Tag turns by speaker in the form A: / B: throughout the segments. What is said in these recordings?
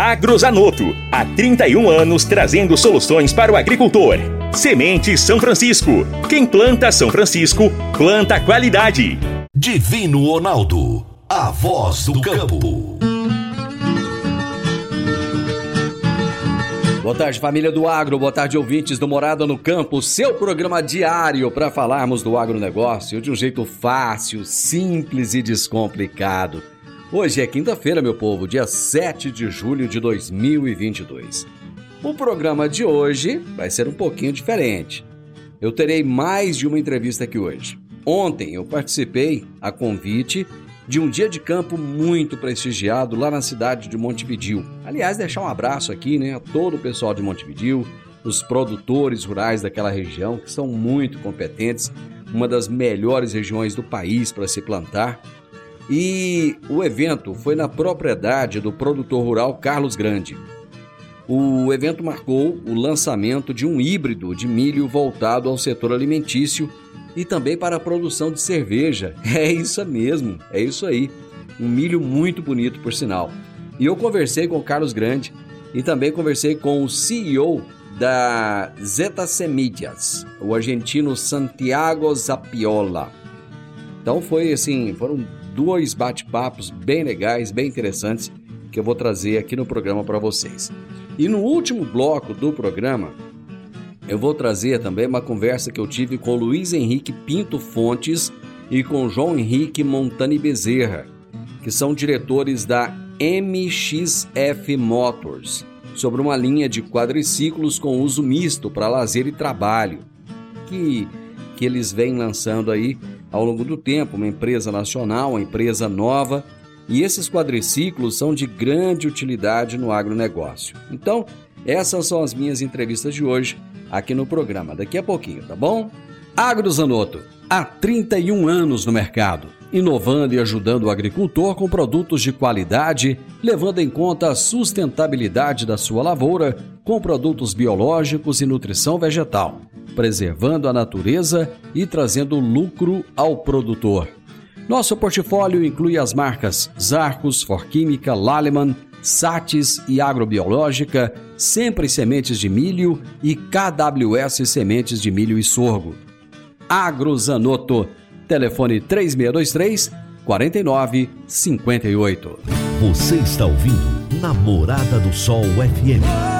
A: Agrozanoto. Há 31 anos trazendo soluções para o agricultor. Semente São Francisco. Quem planta São Francisco, planta qualidade.
B: Divino Ronaldo. A voz do campo.
C: Boa tarde, família do Agro. Boa tarde, ouvintes do Morada no Campo. Seu programa diário para falarmos do agronegócio de um jeito fácil, simples e descomplicado. Hoje é quinta-feira, meu povo, dia 7 de julho de 2022. O programa de hoje vai ser um pouquinho diferente. Eu terei mais de uma entrevista aqui hoje. Ontem eu participei, a convite, de um dia de campo muito prestigiado lá na cidade de Montevidil. Aliás, deixar um abraço aqui né, a todo o pessoal de Montevidil, os produtores rurais daquela região, que são muito competentes, uma das melhores regiões do país para se plantar. E o evento foi na propriedade do produtor rural Carlos Grande. O evento marcou o lançamento de um híbrido de milho voltado ao setor alimentício e também para a produção de cerveja. É isso mesmo, é isso aí. Um milho muito bonito, por sinal. E eu conversei com o Carlos Grande e também conversei com o CEO da Zeta Semillas, o argentino Santiago Zapiola. Então foi assim, foram dois bate-papos bem legais, bem interessantes que eu vou trazer aqui no programa para vocês. E no último bloco do programa, eu vou trazer também uma conversa que eu tive com Luiz Henrique Pinto Fontes e com João Henrique Montani Bezerra, que são diretores da MXF Motors, sobre uma linha de quadriciclos com uso misto para lazer e trabalho, que, que eles vêm lançando aí ao longo do tempo, uma empresa nacional, uma empresa nova, e esses quadriciclos são de grande utilidade no agronegócio. Então, essas são as minhas entrevistas de hoje aqui no programa, daqui a pouquinho, tá bom? AgroZanoto, há 31 anos no mercado, inovando e ajudando o agricultor com produtos de qualidade, levando em conta a sustentabilidade da sua lavoura com produtos biológicos e nutrição vegetal, preservando a natureza e trazendo lucro ao produtor. Nosso portfólio inclui as marcas Zarcos, Forquímica, Laleman, Sates e Agrobiológica, Sempre Sementes de Milho e KWS Sementes de Milho e Sorgo. Agrozanoto, telefone 3623 4958.
B: Você está ouvindo Namorada do Sol FM.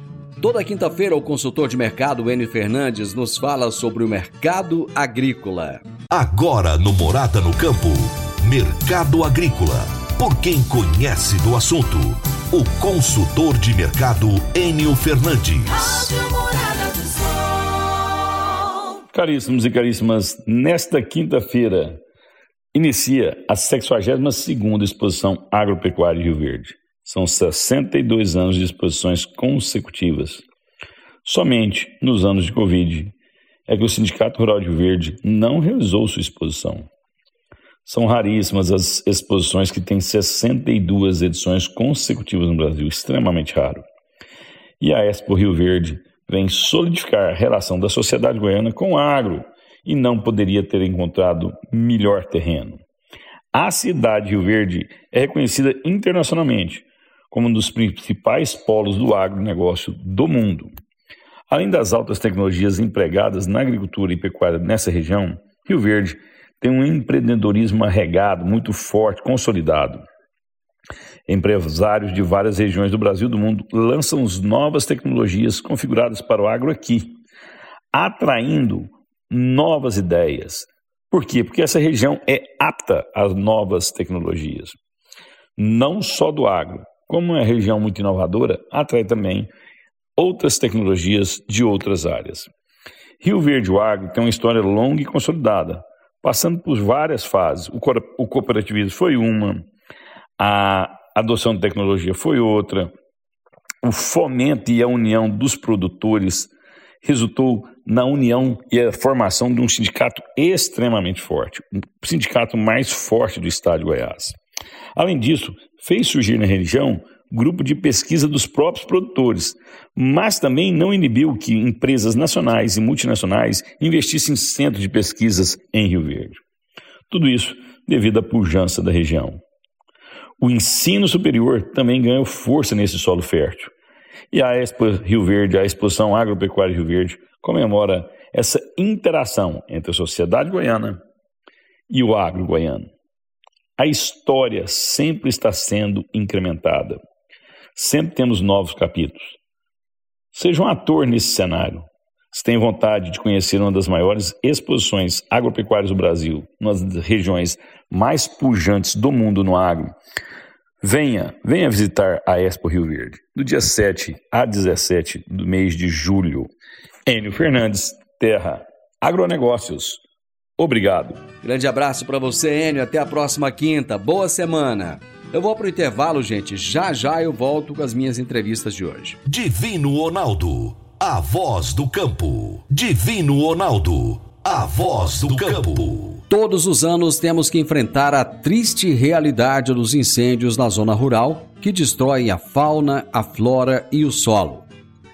C: Toda quinta-feira, o consultor de mercado Enio Fernandes nos fala sobre o mercado agrícola.
B: Agora no Morada no Campo, Mercado Agrícola. Por quem conhece do assunto, o consultor de mercado Enio Fernandes.
D: Rádio Morada do Sol.
E: Caríssimos e caríssimas, nesta quinta-feira inicia a 62ª Exposição Agropecuária Rio Verde. São 62 anos de exposições consecutivas. Somente nos anos de Covid é que o Sindicato Rural de Verde não realizou sua exposição. São raríssimas as exposições que têm 62 edições consecutivas no Brasil, extremamente raro. E a Expo Rio Verde vem solidificar a relação da sociedade goiana com o agro e não poderia ter encontrado melhor terreno. A cidade de Rio Verde é reconhecida internacionalmente como um dos principais polos do agronegócio do mundo. Além das altas tecnologias empregadas na agricultura e pecuária nessa região, Rio Verde tem um empreendedorismo arregado, muito forte, consolidado. Empresários de várias regiões do Brasil e do mundo lançam novas tecnologias configuradas para o agro aqui, atraindo novas ideias. Por quê? Porque essa região é apta às novas tecnologias. Não só do agro, como é uma região muito inovadora, atrai também outras tecnologias de outras áreas. Rio Verde Agro tem uma história longa e consolidada, passando por várias fases. O, o cooperativismo foi uma, a adoção de tecnologia foi outra, o fomento e a união dos produtores resultou na união e a formação de um sindicato extremamente forte, o sindicato mais forte do estado de Goiás. Além disso, fez surgir na região grupo de pesquisa dos próprios produtores, mas também não inibiu que empresas nacionais e multinacionais investissem em centros de pesquisas em Rio Verde. Tudo isso devido à pujança da região. O ensino superior também ganhou força nesse solo fértil. E a Expo Rio Verde, a Exposição Agropecuária Rio Verde, comemora essa interação entre a sociedade goiana e o agro goiano. A história sempre está sendo incrementada. Sempre temos novos capítulos. Seja um ator nesse cenário. Se tem vontade de conhecer uma das maiores exposições agropecuárias do Brasil, uma das regiões mais pujantes do mundo no agro, venha, venha visitar a Expo Rio Verde, do dia 7 a 17 do mês de julho. Enio Fernandes, Terra Agronegócios. Obrigado.
C: Grande abraço para você, Enio. Até a próxima quinta. Boa semana. Eu vou pro intervalo, gente. Já já eu volto com as minhas entrevistas de hoje.
B: Divino Ronaldo, a voz do campo. Divino Ronaldo, a voz do campo.
C: Todos os anos temos que enfrentar a triste realidade dos incêndios na zona rural que destroem a fauna, a flora e o solo.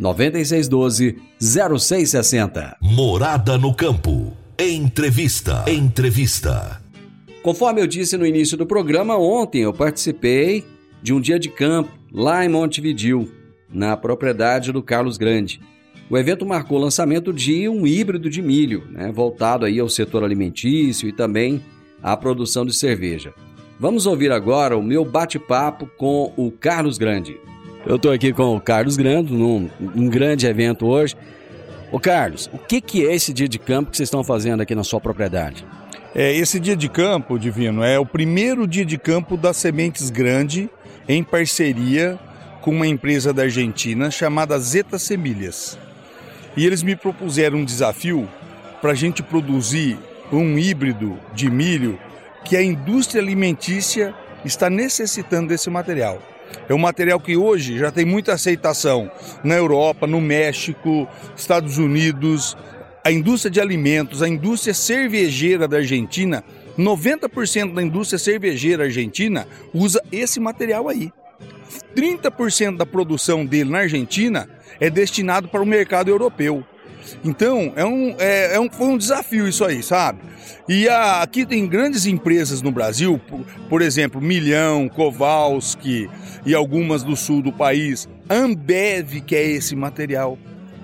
C: 9612 0660.
B: Morada no campo. Entrevista. Entrevista.
C: Conforme eu disse no início do programa, ontem eu participei de um dia de campo lá em Montevidil, na propriedade do Carlos Grande. O evento marcou o lançamento de um híbrido de milho, né, voltado aí ao setor alimentício e também à produção de cerveja. Vamos ouvir agora o meu bate-papo com o Carlos Grande. Eu estou aqui com o Carlos Grande, num um grande evento hoje. Ô Carlos, o que, que é esse dia de campo que vocês estão fazendo aqui na sua propriedade?
F: É, esse dia de campo, Divino, é o primeiro dia de campo das Sementes Grande, em parceria com uma empresa da Argentina chamada Zeta Semilhas. E eles me propuseram um desafio para a gente produzir um híbrido de milho que a indústria alimentícia está necessitando desse material. É um material que hoje já tem muita aceitação na Europa, no México, Estados Unidos. A indústria de alimentos, a indústria cervejeira da Argentina 90% da indústria cervejeira argentina usa esse material aí. 30% da produção dele na Argentina é destinado para o mercado europeu. Então, é um, é, é um, foi um desafio isso aí, sabe? E a, aqui tem grandes empresas no Brasil, por, por, exemplo, Milhão, Kowalski e algumas do sul do país. Ambev, que é esse material.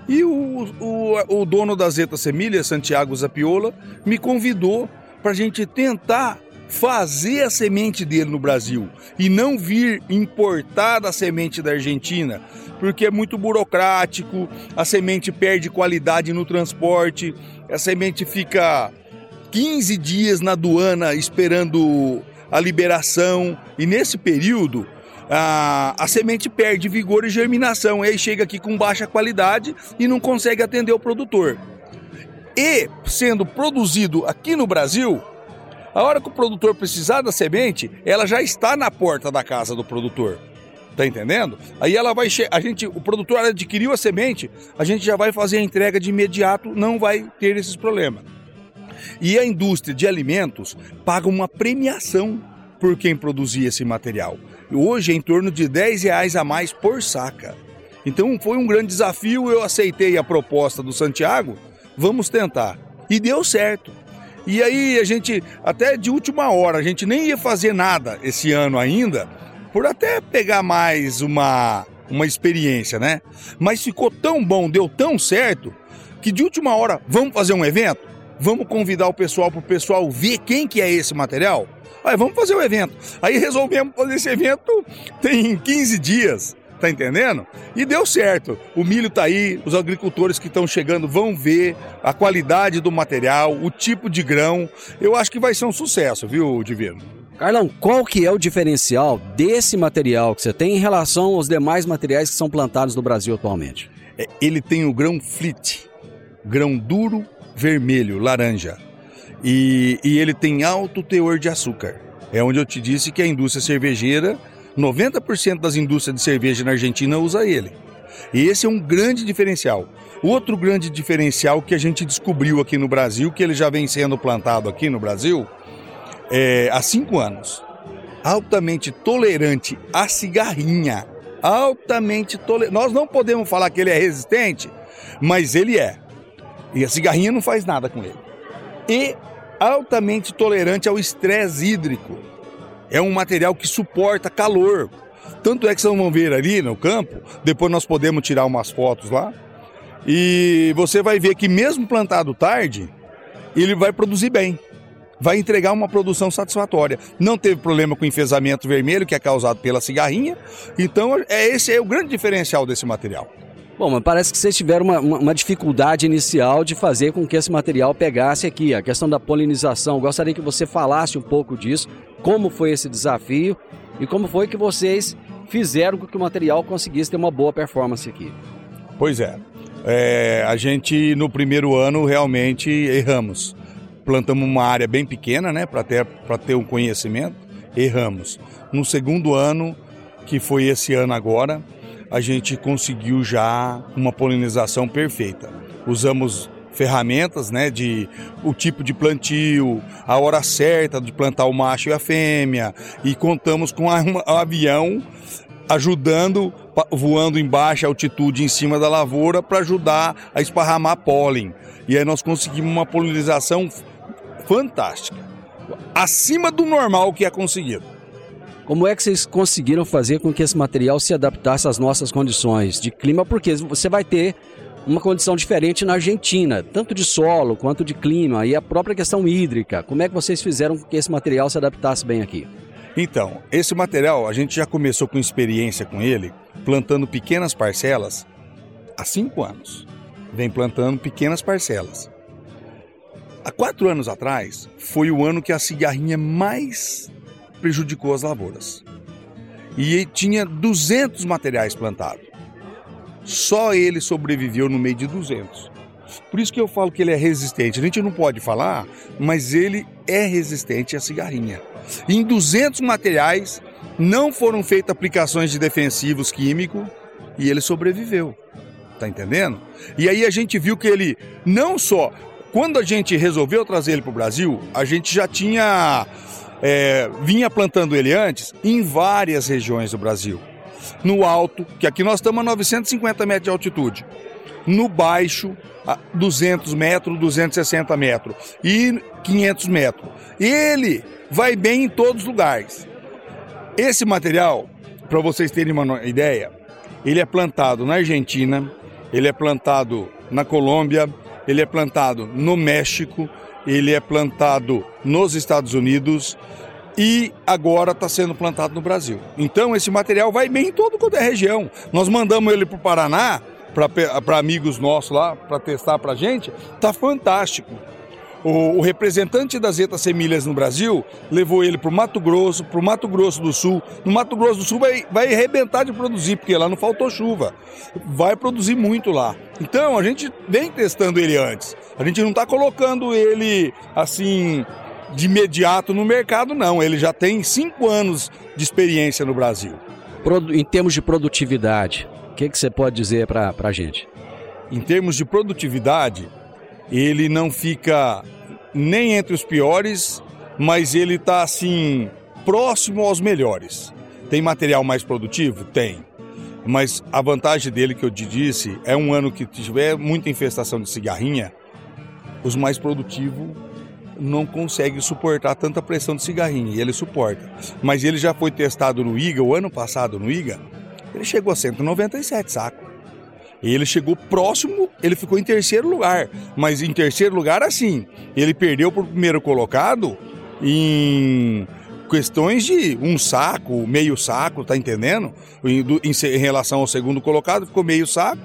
F: E o, o, o dono da Zeta Semilha, Santiago Zapiola, me convidou para a gente tentar fazer a semente dele no Brasil e não vir importar a semente da Argentina, porque é muito burocrático, a semente perde qualidade no transporte, a semente fica 15 dias na aduana esperando a liberação e nesse período a, a semente perde vigor e germinação. E aí chega aqui com baixa qualidade e não consegue atender o produtor. E sendo produzido aqui no Brasil, a hora que o produtor precisar da semente, ela já está na porta da casa do produtor. Tá entendendo? Aí ela vai a gente, o produtor adquiriu a semente, a gente já vai fazer a entrega de imediato, não vai ter esses problemas. E a indústria de alimentos paga uma premiação por quem produzir esse material. Hoje é em torno de 10 reais a mais por saca. Então foi um grande desafio, eu aceitei a proposta do Santiago, vamos tentar. E deu certo. E aí a gente, até de última hora, a gente nem ia fazer nada esse ano ainda, por até pegar mais uma, uma experiência, né? Mas ficou tão bom, deu tão certo, que de última hora, vamos fazer um evento? Vamos convidar o pessoal para o pessoal ver quem que é esse material? Aí vamos fazer o evento. Aí resolvemos fazer esse evento tem 15 dias. Tá entendendo? E deu certo. O milho tá aí, os agricultores que estão chegando vão ver a qualidade do material, o tipo de grão. Eu acho que vai ser um sucesso, viu, Divino?
C: Carlão, qual que é o diferencial desse material que você tem em relação aos demais materiais que são plantados no Brasil atualmente?
F: É, ele tem o grão flit, grão duro, vermelho, laranja. E, e ele tem alto teor de açúcar. É onde eu te disse que a indústria cervejeira, 90% das indústrias de cerveja na Argentina usa ele. E esse é um grande diferencial. Outro grande diferencial que a gente descobriu aqui no Brasil, que ele já vem sendo plantado aqui no Brasil, é, há cinco anos, altamente tolerante à cigarrinha. Altamente tolerante. Nós não podemos falar que ele é resistente, mas ele é. E a cigarrinha não faz nada com ele. E altamente tolerante ao estresse hídrico. É um material que suporta calor. Tanto é que vocês vão ver ali no campo, depois nós podemos tirar umas fotos lá. E você vai ver que mesmo plantado tarde, ele vai produzir bem vai entregar uma produção satisfatória. Não teve problema com enfesamento vermelho, que é causado pela cigarrinha. Então, é esse é o grande diferencial desse material.
C: Bom, mas parece que vocês tiveram uma, uma, dificuldade inicial de fazer com que esse material pegasse aqui, a questão da polinização. Gostaria que você falasse um pouco disso, como foi esse desafio e como foi que vocês fizeram com que o material conseguisse ter uma boa performance aqui.
F: Pois é, é a gente no primeiro ano realmente erramos plantamos uma área bem pequena, né, para ter, ter um conhecimento, erramos. No segundo ano, que foi esse ano agora, a gente conseguiu já uma polinização perfeita. Usamos ferramentas, né, de o tipo de plantio, a hora certa de plantar o macho e a fêmea, e contamos com um avião ajudando, voando em baixa altitude em cima da lavoura para ajudar a esparramar pólen. E aí nós conseguimos uma polinização fantástica. Acima do normal que é conseguido.
C: Como é que vocês conseguiram fazer com que esse material se adaptasse às nossas condições de clima? Porque você vai ter uma condição diferente na Argentina, tanto de solo quanto de clima e a própria questão hídrica. Como é que vocês fizeram com que esse material se adaptasse bem aqui?
F: Então, esse material a gente já começou com experiência com ele, plantando pequenas parcelas há cinco anos. Vem plantando pequenas parcelas. Há quatro anos atrás, foi o ano que a cigarrinha mais prejudicou as lavouras. E tinha 200 materiais plantados. Só ele sobreviveu no meio de 200. Por isso que eu falo que ele é resistente. A gente não pode falar, mas ele é resistente à cigarrinha. Em 200 materiais não foram feitas aplicações de defensivos químicos e ele sobreviveu. Tá entendendo? E aí a gente viu que ele não só quando a gente resolveu trazer ele para o Brasil, a gente já tinha. É, vinha plantando ele antes em várias regiões do Brasil. No alto, que aqui nós estamos a 950 metros de altitude. No baixo, a 200 metros, 260 metros. E 500 metros. Ele vai bem em todos os lugares. Esse material, para vocês terem uma ideia, ele é plantado na Argentina, ele é plantado na Colômbia, ele é plantado no México, ele é plantado nos Estados Unidos e agora está sendo plantado no Brasil. Então esse material vai bem em todo quanto é região. Nós mandamos ele para o Paraná, para amigos nossos lá, para testar para gente, tá fantástico. O, o representante das Zeta Semilhas no Brasil levou ele para o Mato Grosso, para o Mato Grosso do Sul. No Mato Grosso do Sul vai, vai arrebentar de produzir, porque lá não faltou chuva. Vai produzir muito lá. Então a gente vem testando ele antes. A gente não está colocando ele assim de imediato no mercado, não. Ele já tem cinco anos de experiência no Brasil.
C: Em termos de produtividade, o que, que você pode dizer para a gente?
F: Em termos de produtividade, ele não fica nem entre os piores, mas ele está assim próximo aos melhores. Tem material mais produtivo? Tem. Mas a vantagem dele que eu te disse é um ano que tiver muita infestação de cigarrinha, os mais produtivos não conseguem suportar tanta pressão de cigarrinha e ele suporta. Mas ele já foi testado no IGA, o ano passado no IGA, ele chegou a 197 sacos. Ele chegou próximo, ele ficou em terceiro lugar. Mas em terceiro lugar, assim, ele perdeu para o primeiro colocado em questões de um saco, meio saco, tá entendendo? Em, em relação ao segundo colocado, ficou meio saco.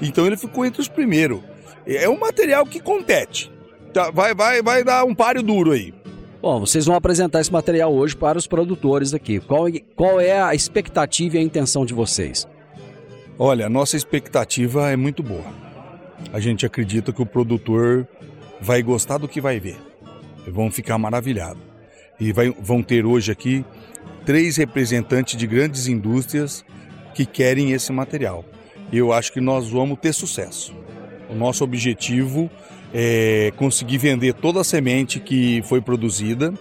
F: Então ele ficou entre os primeiros. É um material que compete. Tá, vai, vai, vai dar um páreo duro aí.
C: Bom, vocês vão apresentar esse material hoje para os produtores aqui. Qual, qual é a expectativa e a intenção de vocês?
F: Olha, a nossa expectativa é muito boa. A gente acredita que o produtor vai gostar do que vai ver. Vão ficar maravilhados. E vai- vão ter hoje aqui três representantes de grandes indústrias que querem esse material. Eu acho que nós vamos ter sucesso. O nosso objetivo é conseguir vender toda a semente que foi produzida,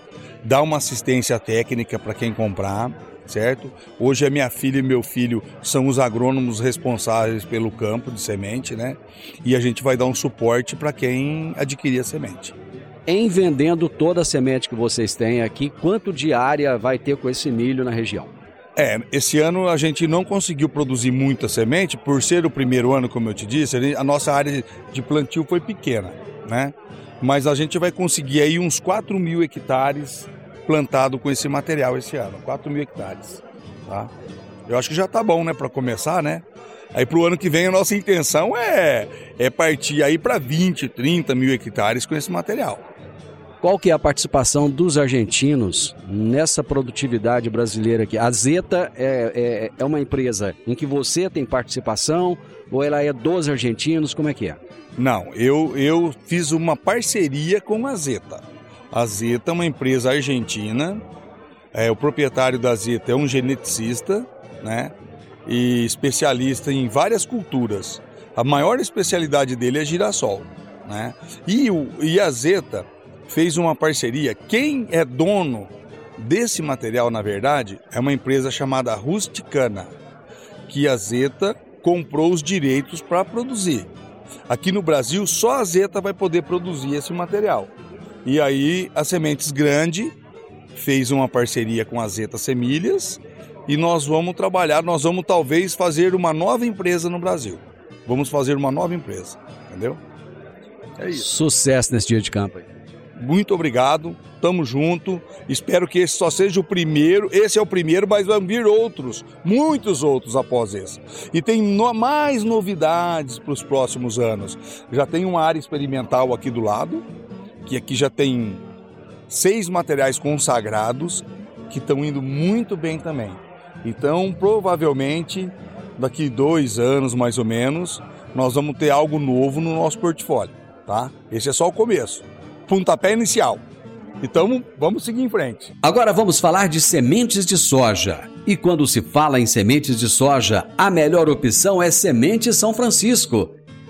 F: dar uma assistência técnica para quem comprar, certo? Hoje a minha filha e meu filho são os agrônomos responsáveis pelo campo de semente, né? E a gente vai dar um suporte para quem adquirir a semente.
C: Em vendendo toda a semente que vocês têm aqui, quanto de área vai ter com esse milho na região?
F: É, esse ano a gente não conseguiu produzir muita semente, por ser o primeiro ano, como eu te disse, a nossa área de plantio foi pequena, né? Mas a gente vai conseguir aí uns 4 mil hectares plantado com esse material esse ano, 4 mil hectares, tá? Eu acho que já tá bom, né, para começar, né? Aí pro ano que vem a nossa intenção é, é partir aí para 20, 30 mil hectares com esse material.
C: Qual que é a participação dos argentinos nessa produtividade brasileira aqui? A Zeta é, é, é uma empresa em que você tem participação ou ela é dos argentinos? Como é que é?
F: Não, eu, eu fiz uma parceria com a Zeta. A Zeta é uma empresa argentina. É, o proprietário da Zeta é um geneticista, né? E especialista em várias culturas. A maior especialidade dele é girassol, né? E, o, e a Zeta fez uma parceria. Quem é dono desse material, na verdade, é uma empresa chamada Rusticana, que a Zeta comprou os direitos para produzir. Aqui no Brasil, só a Zeta vai poder produzir esse material. E aí, a Sementes Grande fez uma parceria com a Zeta Semilhas e nós vamos trabalhar, nós vamos talvez fazer uma nova empresa no Brasil. Vamos fazer uma nova empresa, entendeu? É isso.
C: Sucesso nesse dia de campo aí.
F: Muito obrigado, tamo junto. Espero que esse só seja o primeiro. Esse é o primeiro, mas vão vir outros, muitos outros após esse. E tem no- mais novidades para os próximos anos. Já tem uma área experimental aqui do lado, que aqui já tem seis materiais consagrados que estão indo muito bem também. Então, provavelmente, daqui dois anos mais ou menos, nós vamos ter algo novo no nosso portfólio, tá? Esse é só o começo pontapé inicial. Então, vamos seguir em frente.
C: Agora vamos falar de sementes de soja. E quando se fala em sementes de soja, a melhor opção é Semente São Francisco.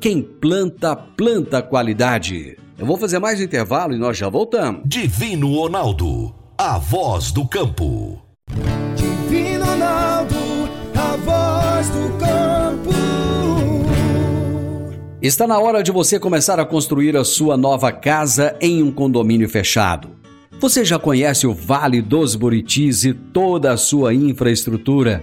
C: quem planta, planta qualidade. Eu vou fazer mais um intervalo e nós já voltamos.
B: Divino Ronaldo, a voz do campo.
D: Divino Ronaldo, a voz do campo.
C: Está na hora de você começar a construir a sua nova casa em um condomínio fechado. Você já conhece o Vale dos Buritis e toda a sua infraestrutura?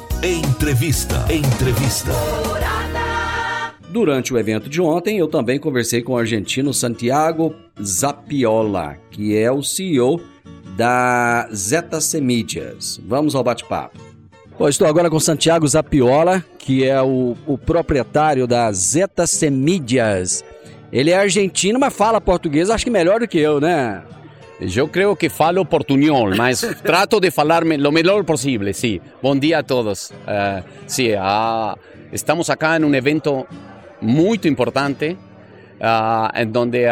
B: Entrevista. Entrevista.
C: Durante o evento de ontem, eu também conversei com o argentino Santiago Zapiola, que é o CEO da Zeta Semídias. Vamos ao bate-papo. Bom, estou agora com Santiago Zapiola, que é o, o proprietário da Zeta Semídias. Ele é argentino, mas fala português, acho que melhor do que eu, né?
G: Eu creio que falo portunhol, mas trato de falar lo melhor possível, sim. Bom dia a todos. Uh, sim, uh, estamos acá em um evento muito importante, uh, em donde,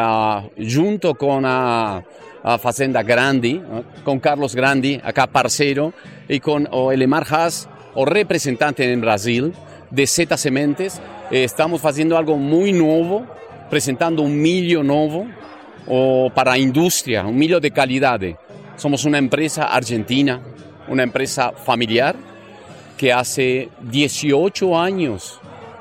G: junto com a, a Fazenda Grande, com Carlos Grande, acá parceiro, e com o Elemar Haas, o representante em Brasil de Zeta Sementes, estamos fazendo algo muito novo, apresentando um milho novo, o para industria, un milho de calidad. Somos una empresa argentina, una empresa familiar que hace 18 años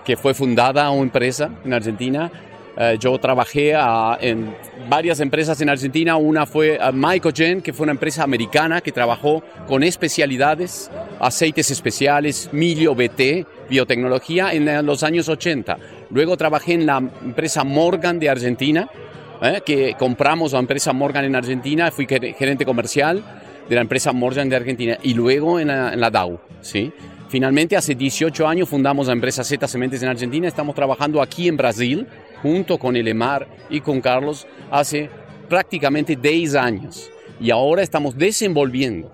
G: que fue fundada una empresa en Argentina. Eh, yo trabajé ah, en varias empresas en Argentina. Una fue uh, Mycogen, que fue una empresa americana que trabajó con especialidades, aceites especiales, milio BT, biotecnología en eh, los años 80. Luego trabajé en la empresa Morgan de Argentina, ¿eh? que compramos la empresa Morgan en Argentina, fui gerente comercial de la empresa Morgan de Argentina y luego en la, en la DAO. ¿sí? Finalmente, hace 18 años fundamos la empresa Z Sementes en Argentina, estamos trabajando aquí en Brasil, junto con Elemar y con Carlos, hace prácticamente 10 años. Y ahora estamos desenvolviendo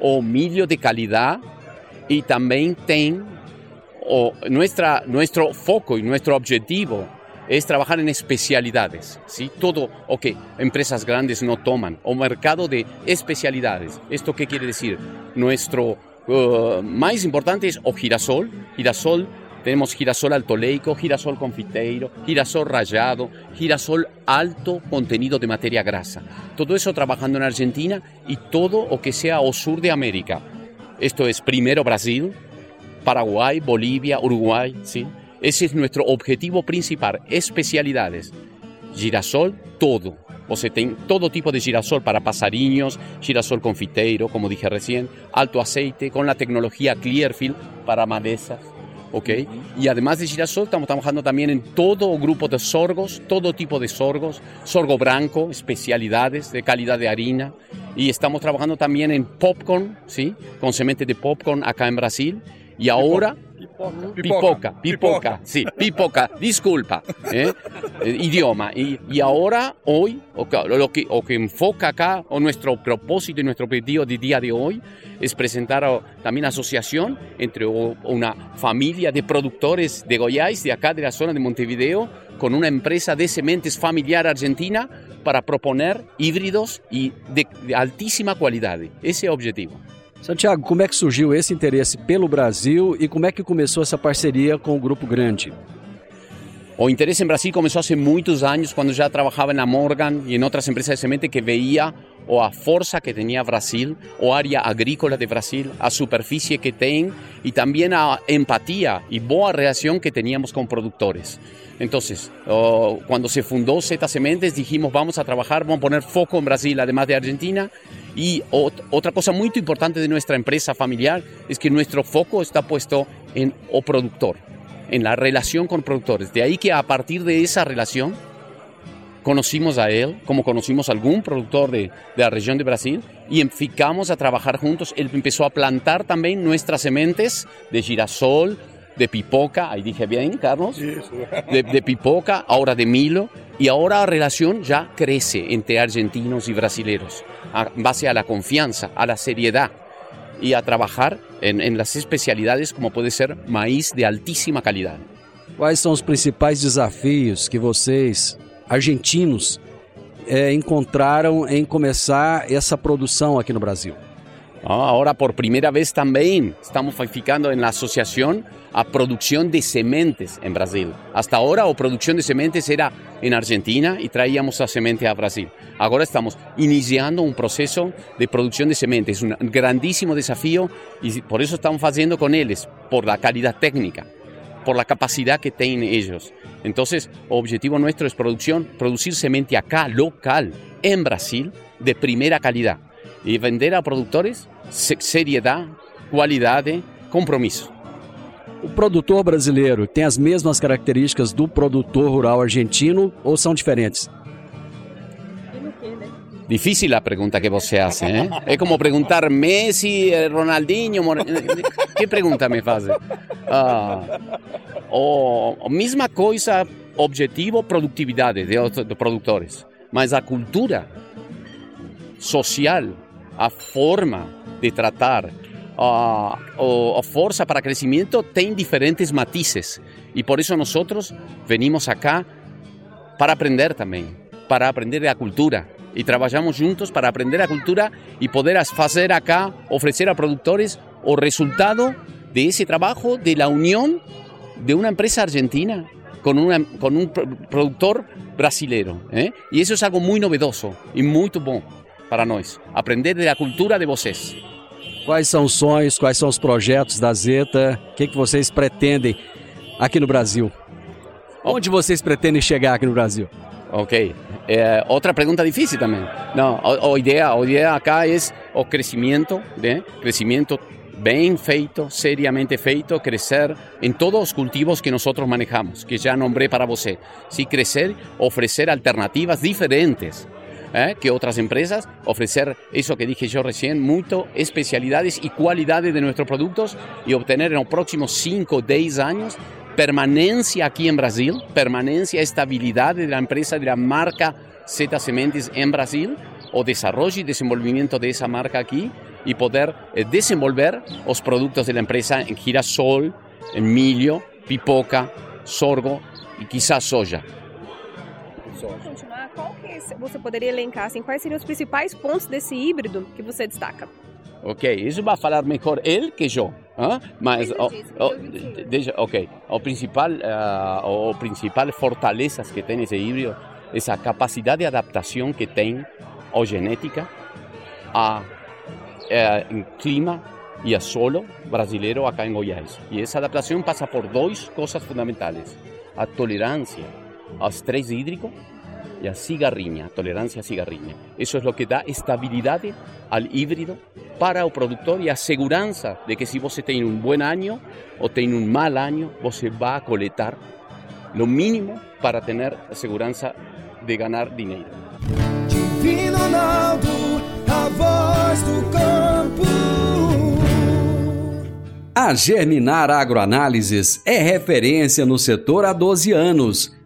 G: o de calidad y también ten o nuestra, nuestro foco y nuestro objetivo es trabajar en especialidades, ¿sí? Todo, ok, empresas grandes no toman, o mercado de especialidades. ¿Esto qué quiere decir? Nuestro uh, más importante es o girasol, girasol, tenemos girasol altoleico, girasol confiteiro, girasol rayado, girasol alto contenido de materia grasa. Todo eso trabajando en Argentina y todo o que sea o sur de América. Esto es primero Brasil, Paraguay, Bolivia, Uruguay, ¿sí? Ese es nuestro objetivo principal, especialidades. Girasol, todo. O sea, todo tipo de girasol para pasariños, girasol confiteiro, como dije recién, alto aceite, con la tecnología Clearfield para malezas. ¿ok? Y además de girasol, estamos trabajando también en todo grupo de sorgos, todo tipo de sorgos, sorgo branco, especialidades de calidad de harina. Y estamos trabajando también en popcorn, ¿sí? Con semente de popcorn acá en Brasil. Y ahora...
F: Pipoca.
G: Pipoca, pipoca, sí, pipoca, disculpa, ¿eh? Eh, idioma. Y, y, ahora, hoy, o que, lo que, o que enfoca acá, o nuestro propósito y nuestro objetivo de día de hoy, es presentar a, también asociación entre o, una familia de productores de Goiás, de acá de la zona de Montevideo, con una empresa de sementes familiar argentina para proponer híbridos y de, de altísima calidad. Ese objetivo.
C: Santiago, como é que surgiu esse interesse pelo Brasil e como é que começou essa parceria com o Grupo Grande?
G: O interesse em Brasil começou há muitos anos, quando já trabalhava na Morgan e em outras empresas de semente que veia ou a força que tinha Brasil, ou a área agrícola de Brasil, a superfície que tem e também a empatia e boa relação que teníamos com produtores. Entonces, oh, cuando se fundó Z Sementes, dijimos vamos a trabajar, vamos poner foco en Brasil, además de Argentina. Y ot otra cosa muy importante de nuestra empresa familiar es que nuestro foco está puesto en o productor, en la relación con productores. De ahí que a partir de esa relación conocimos a él, como conocimos a algún productor de, de la región de Brasil, y empezamos a trabajar juntos. Él empezó a plantar también nuestras sementes de girasol, de pipoca, ahí dije bien, Carlos, de, de, pipoca, ahora de Milo, y ahora la relación ya crece entre argentinos y brasileños, en base a la confianza, a la seriedad y a trabajar en, en las especialidades como puede ser maíz de altíssima qualidade.
C: Quais são os principais desafios que vocês, argentinos, é, encontraram em começar essa produção aqui no Brasil?
G: Ahora por primera vez también estamos ficando en la asociación a producción de sementes en Brasil. Hasta ahora la producción de sementes era en Argentina y traíamos la semente a Brasil. Ahora estamos iniciando un proceso de producción de sementes. Es un grandísimo desafío y por eso estamos haciendo con ellos, por la calidad técnica, por la capacidad que tienen ellos. Entonces, objetivo nuestro es producción, producir semente acá, local, en Brasil, de primera calidad. Y vender a productores seriedade, qualidade, compromisso.
C: O produtor brasileiro tem as mesmas características do produtor rural argentino ou são diferentes?
G: Difícil a pergunta que você faz, ¿eh? É como perguntar Messi, Ronaldinho, que pergunta me faz? Ah, o, mesma coisa, objetivo, produtividade de, de produtores, mas a cultura social, a forma de tratar a, a fuerza para crecimiento tiene diferentes matices y por eso nosotros venimos acá para aprender también, para aprender la cultura y trabajamos juntos para aprender la cultura y poder hacer acá, ofrecer a productores o resultado de ese trabajo, de la unión de una empresa argentina con un productor brasilero. ¿eh? Y eso es algo muy novedoso y muy bueno para nós. Aprender da cultura de vocês.
C: Quais são os sonhos, quais são os projetos da Zeta? O que, que vocês pretendem aqui no Brasil? Onde vocês pretendem chegar aqui no Brasil?
G: Ok. É, outra pergunta difícil também. Não, a, a, ideia, a ideia acá é o crescimento, né? crescimento bem feito, seriamente feito, crescer em todos os cultivos que nós manejamos, que já nombrei para você. Se crescer, oferecer alternativas diferentes ¿eh? que otras empresas, ofrecer eso que dije yo recién, mucho especialidades y cualidades de nuestros productos y obtener en los próximos 5 o 10 años permanencia aquí en Brasil, permanencia, estabilidad de la empresa, de la marca Z Sementes en Brasil, o desarrollo y desenvolvimiento de esa marca aquí y poder eh, desenvolver los productos de la empresa en girasol, en milho, pipoca, sorgo y quizás soja.
H: Você poderia elencar assim, quais seriam os principais pontos desse híbrido que você destaca?
G: Ok, isso vai falar melhor ele que eu, hein? mas o, o, deixa, ok, o principal, uh, o principal fortalezas que tem esse híbrido é a capacidade de adaptação que tem a genética a, a clima e a solo brasileiro acá em Goiás. E essa adaptação passa por duas coisas fundamentais: a tolerância ao estresse hídrico y a cigarriña, tolerancia a cigarriña. Eso es lo que da estabilidad al híbrido para el productor y aseguranza de que si vos tiene un buen año o tiene un mal año, vos va a coletar lo mínimo para tener aseguranza de ganar dinero.
D: Divino Ronaldo, a voz do campo.
C: A Germinar Agroanálises é referência no setor há 12 anos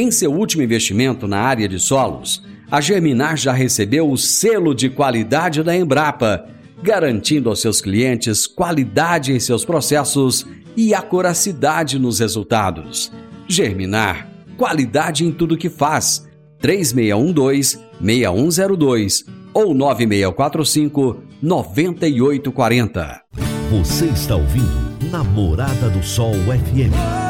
C: em seu último investimento na área de solos, a Germinar já recebeu o selo de qualidade da Embrapa, garantindo aos seus clientes qualidade em seus processos e acuracidade nos resultados. Germinar, qualidade em tudo que faz. 3612-6102 ou 9645-9840.
B: Você está ouvindo Namorada do Sol FM.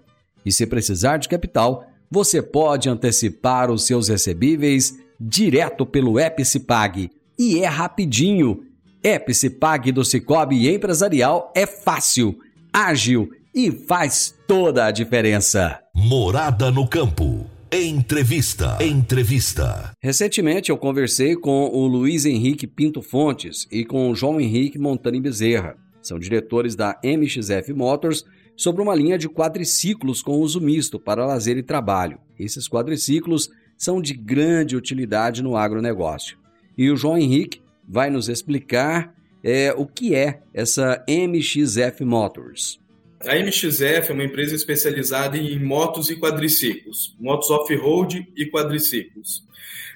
C: e se precisar de capital, você pode antecipar os seus recebíveis direto pelo Epicipag. E é rapidinho. Epicipag do Cicobi Empresarial é fácil, ágil e faz toda a diferença.
B: Morada no campo. Entrevista. Entrevista.
C: Recentemente eu conversei com o Luiz Henrique Pinto Fontes e com o João Henrique Montani Bezerra. São diretores da MXF Motors sobre uma linha de quadriciclos com uso misto para lazer e trabalho. Esses quadriciclos são de grande utilidade no agronegócio. E o João Henrique vai nos explicar é, o que é essa MXF Motors.
I: A MXF é uma empresa especializada em motos e quadriciclos, motos off-road e quadriciclos.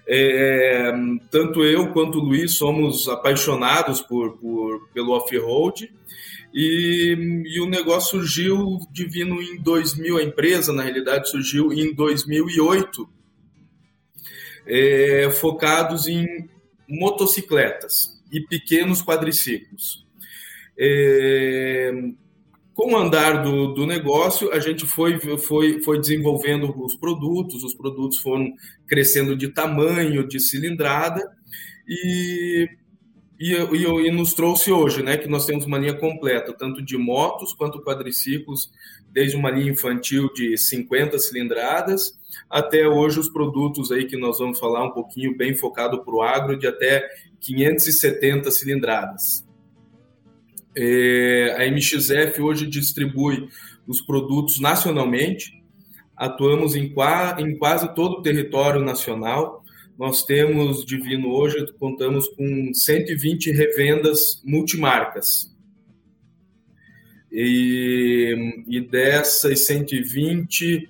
I: É, tanto eu quanto o Luiz somos apaixonados por, por pelo off-road e, e, o negócio surgiu divino em 2000, a empresa na realidade surgiu em 2008, é, focados em motocicletas e pequenos quadriciclos. É, com o andar do, do negócio, a gente foi, foi, foi desenvolvendo os produtos, os produtos foram crescendo de tamanho, de cilindrada, e, e, e, e, nos trouxe hoje, né, que nós temos uma linha completa, tanto de motos quanto quadriciclos, desde uma linha infantil de 50 cilindradas, até hoje os produtos aí que nós vamos falar um pouquinho bem focado para o agro, de até 570 cilindradas. É, a MXF hoje distribui os produtos nacionalmente, atuamos em, qua, em quase todo o território nacional. Nós temos, Divino, hoje contamos com 120 revendas multimarcas. E, e dessas 120,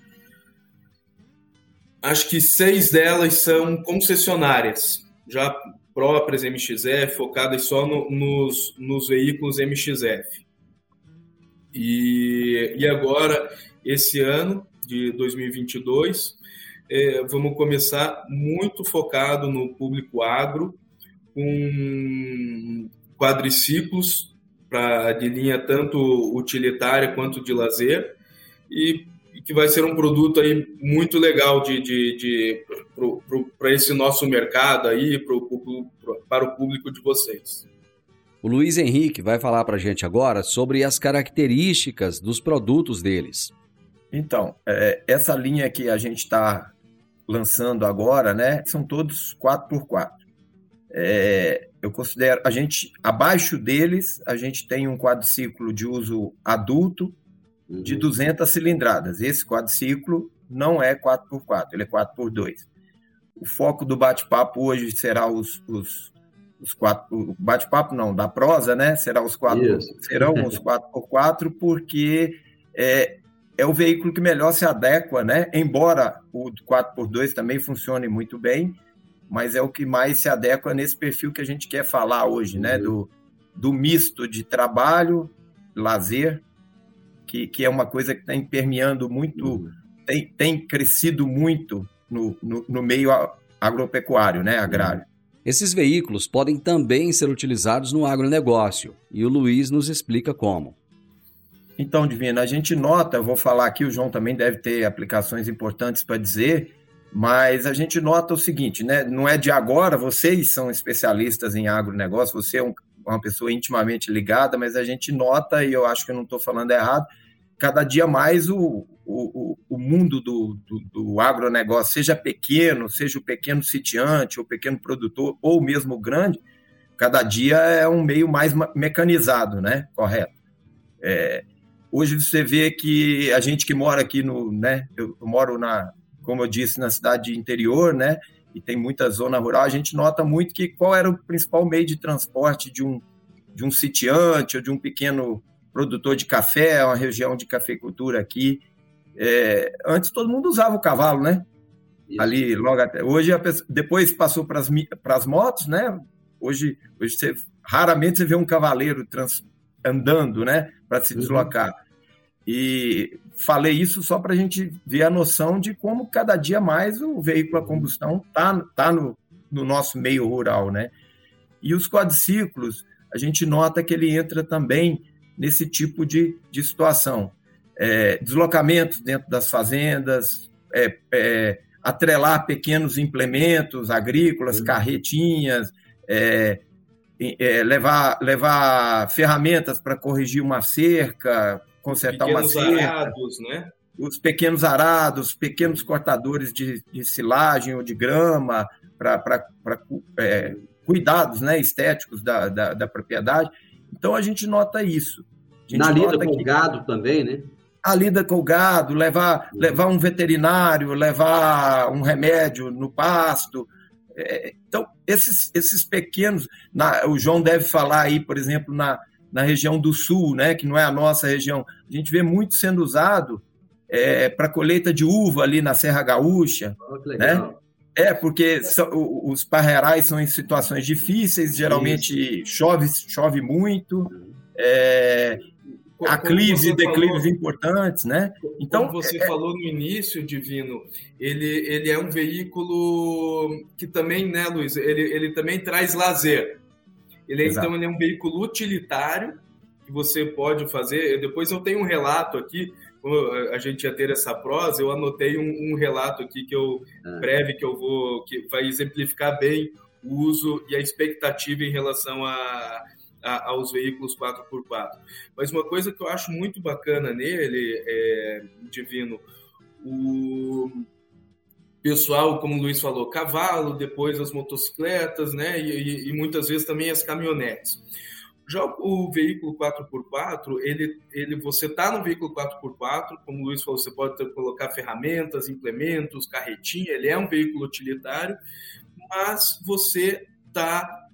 I: acho que seis delas são concessionárias, já próprias MXF, focadas só no, nos, nos veículos MXF. E, e agora, esse ano de 2022, é, vamos começar muito focado no público agro, com quadriciclos pra, de linha tanto utilitária quanto de lazer, e que vai ser um produto aí muito legal de, de, de para esse nosso mercado aí, pro, pro, para o público de vocês.
C: O Luiz Henrique vai falar para a gente agora sobre as características dos produtos deles.
J: Então, é, essa linha que a gente está lançando agora, né, são todos 4x4. É, eu considero, a gente, abaixo deles, a gente tem um quadriciclo de uso adulto, de 200 uhum. cilindradas. Esse quadriciclo não é 4x4, ele é 4x2. O foco do bate-papo hoje será os, os, os quatro. Bate-papo não, da prosa, né? Será os quatro, serão os 4x4, porque é, é o veículo que melhor se adequa, né? Embora o 4x2 também funcione muito bem, mas é o que mais se adequa nesse perfil que a gente quer falar hoje, né? uhum. Do, do misto de trabalho, lazer que, que é uma coisa que está permeando muito, uhum. tem, tem crescido muito no, no, no, meio agropecuário, né, agrário.
C: Esses veículos podem também ser utilizados no agronegócio, e o Luiz nos explica como.
J: Então, Divina, a gente nota, vou falar aqui, o João também deve ter aplicações importantes para dizer, mas a gente nota o seguinte, né? Não é de agora, vocês são especialistas em agronegócio, você é um, uma pessoa intimamente ligada, mas a gente nota, e eu acho que eu não estou falando errado, cada dia mais o, o, o mundo do, do, do, agronegócio, seja pequeno, seja o pequeno sitiante, ou pequeno produtor, ou mesmo grande, cada dia é um meio mais mecanizado, né? Correto. É, hoje você vê que a gente que mora aqui no, né? Eu, eu moro na, como eu disse, na cidade interior, né? e tem muita zona rural, a gente nota muito que qual era o principal meio de transporte de um, de um sitiante ou de um pequeno produtor de café, uma região de cafeicultura aqui. É, antes todo mundo usava o cavalo, né? Isso. Ali logo até. Hoje, depois passou para as motos, né? Hoje, hoje você, raramente você vê um cavaleiro trans, andando, né? Para se uhum. deslocar. E falei isso só para a gente ver a noção de como cada dia mais o veículo a combustão está tá no, no nosso meio rural, né? E os quadriciclos, a gente nota que ele entra também nesse tipo de, de situação. É, deslocamentos dentro das fazendas, é, é, atrelar pequenos implementos agrícolas, carretinhas, é, é, levar, levar ferramentas para corrigir uma cerca, consertar pequenos uma cerca. Arados, né? Os pequenos arados, pequenos cortadores de, de silagem ou de grama para é, cuidados né, estéticos da, da, da, propriedade. Então a gente nota isso.
C: Gente Na lida com o gado também, né?
J: A lida com o gado, levar, levar um veterinário, levar um remédio no pasto, é, então, esses, esses pequenos, na, o João deve falar aí, por exemplo, na, na região do sul, né, que não é a nossa região, a gente vê muito sendo usado é, para colheita de uva ali na Serra Gaúcha, oh, né? É, porque são, os parreirais são em situações difíceis, geralmente chove, chove muito, é, aclives e declives falou, importantes, né?
I: Então como você é, é, falou no início, Divino, ele, ele é um veículo que também, né, Luiz? Ele, ele também traz lazer. Ele é, então ele é um veículo utilitário que você pode fazer. Depois eu tenho um relato aqui, a gente ia ter essa prosa, eu anotei um, um relato aqui que eu ah. breve que eu vou que vai exemplificar bem o uso e a expectativa em relação a a, aos veículos 4x4. Mas uma coisa que eu acho muito bacana nele, é, Divino, o pessoal, como o Luiz falou, cavalo, depois as motocicletas, né? E, e, muitas vezes também as caminhonetes. Já o veículo 4x4, ele, ele, você está no veículo 4x4, como o Luiz falou, você pode ter, colocar ferramentas, implementos, carretinha, ele é um veículo utilitário, mas você está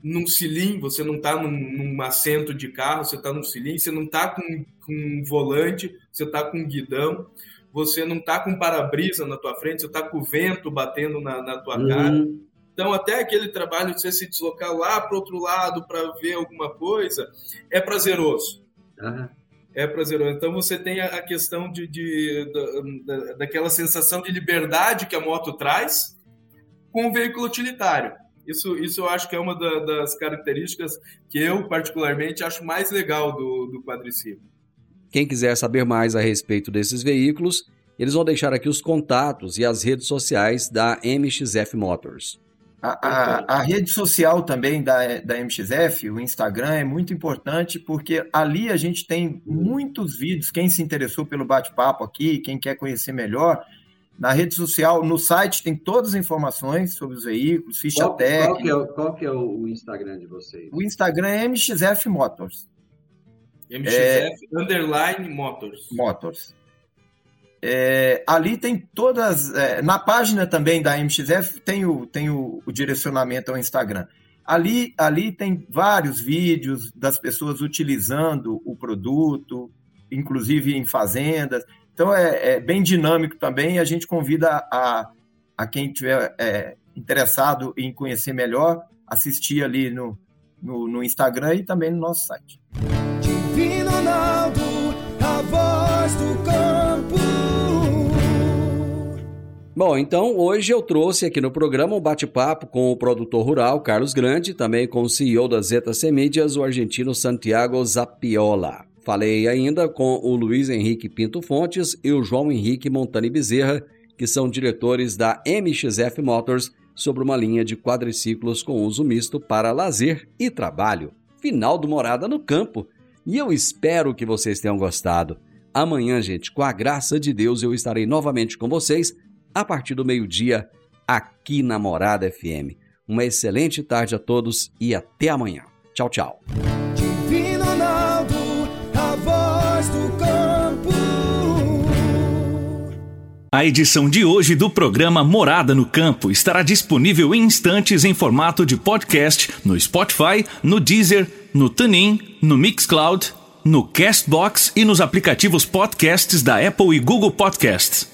I: num cilindro, você não está num, num, assento de carro, você está num cilindro, você não está com, com um volante, você está com um guidão, você não está com para-brisa na tua frente, você está com o vento batendo na, na tua uhum. cara. Então, até aquele trabalho de você se deslocar lá para outro lado para ver alguma coisa, é prazeroso. Uhum. É prazeroso. Então, você tem a questão de, de, de, daquela sensação de liberdade que a moto traz com o veículo utilitário. Isso, isso eu acho que é uma da, das características que eu, particularmente, acho mais legal do, do quadriciclo.
C: Quem quiser saber mais a respeito desses veículos, eles vão deixar aqui os contatos e as redes sociais da MXF Motors.
J: A, a, a, rede social também da, da MXF, o Instagram, é muito importante porque ali a gente tem muitos vídeos. Quem se interessou pelo bate-papo aqui, quem quer conhecer melhor, na rede social, no site tem todas as informações sobre os veículos, ficha qual, técnica.
C: Qual que, é, qual que é o Instagram de vocês?
J: O Instagram é MXF Motors.
I: MXF é, underline Motors.
J: Motors. É, ali tem todas. É, na página também da MXF tem o, tem o, o, direcionamento ao Instagram. Ali, ali tem vários vídeos das pessoas utilizando o produto, inclusive em fazendas. Então é, é bem dinâmico também e a gente convida a, a quem tiver é, interessado em conhecer melhor, assistir ali no, no, no, Instagram e também no nosso site.
C: Bom, então hoje eu trouxe aqui no programa um bate-papo com o produtor rural Carlos Grande, também com o CEO da Zeta Semídias, o argentino Santiago Zapiola. Falei ainda com o Luiz Henrique Pinto Fontes e o João Henrique Montani Bezerra, que são diretores da MXF Motors, sobre uma linha de quadriciclos com uso misto para lazer e trabalho. Final do Morada no Campo. E eu espero que vocês tenham gostado. Amanhã, gente, com a graça de Deus, eu estarei novamente com vocês a partir do meio-dia aqui na Morada FM. Uma excelente tarde a todos e até amanhã. Tchau, tchau.
B: A edição de hoje do programa Morada no Campo estará disponível em instantes em formato de podcast no Spotify, no Deezer, no TuneIn, no Mixcloud, no Castbox e nos aplicativos podcasts da Apple e Google Podcasts.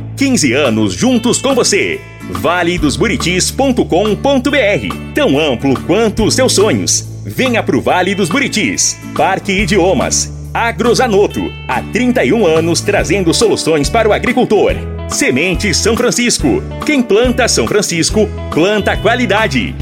A: 15 anos juntos com você. valedosburitis.com.br, tão amplo quanto os seus sonhos. Venha pro Vale dos Buritis. Parque Idiomas. Agrozanoto, há 31 anos trazendo soluções para o agricultor. Semente São Francisco. Quem planta São Francisco, planta qualidade.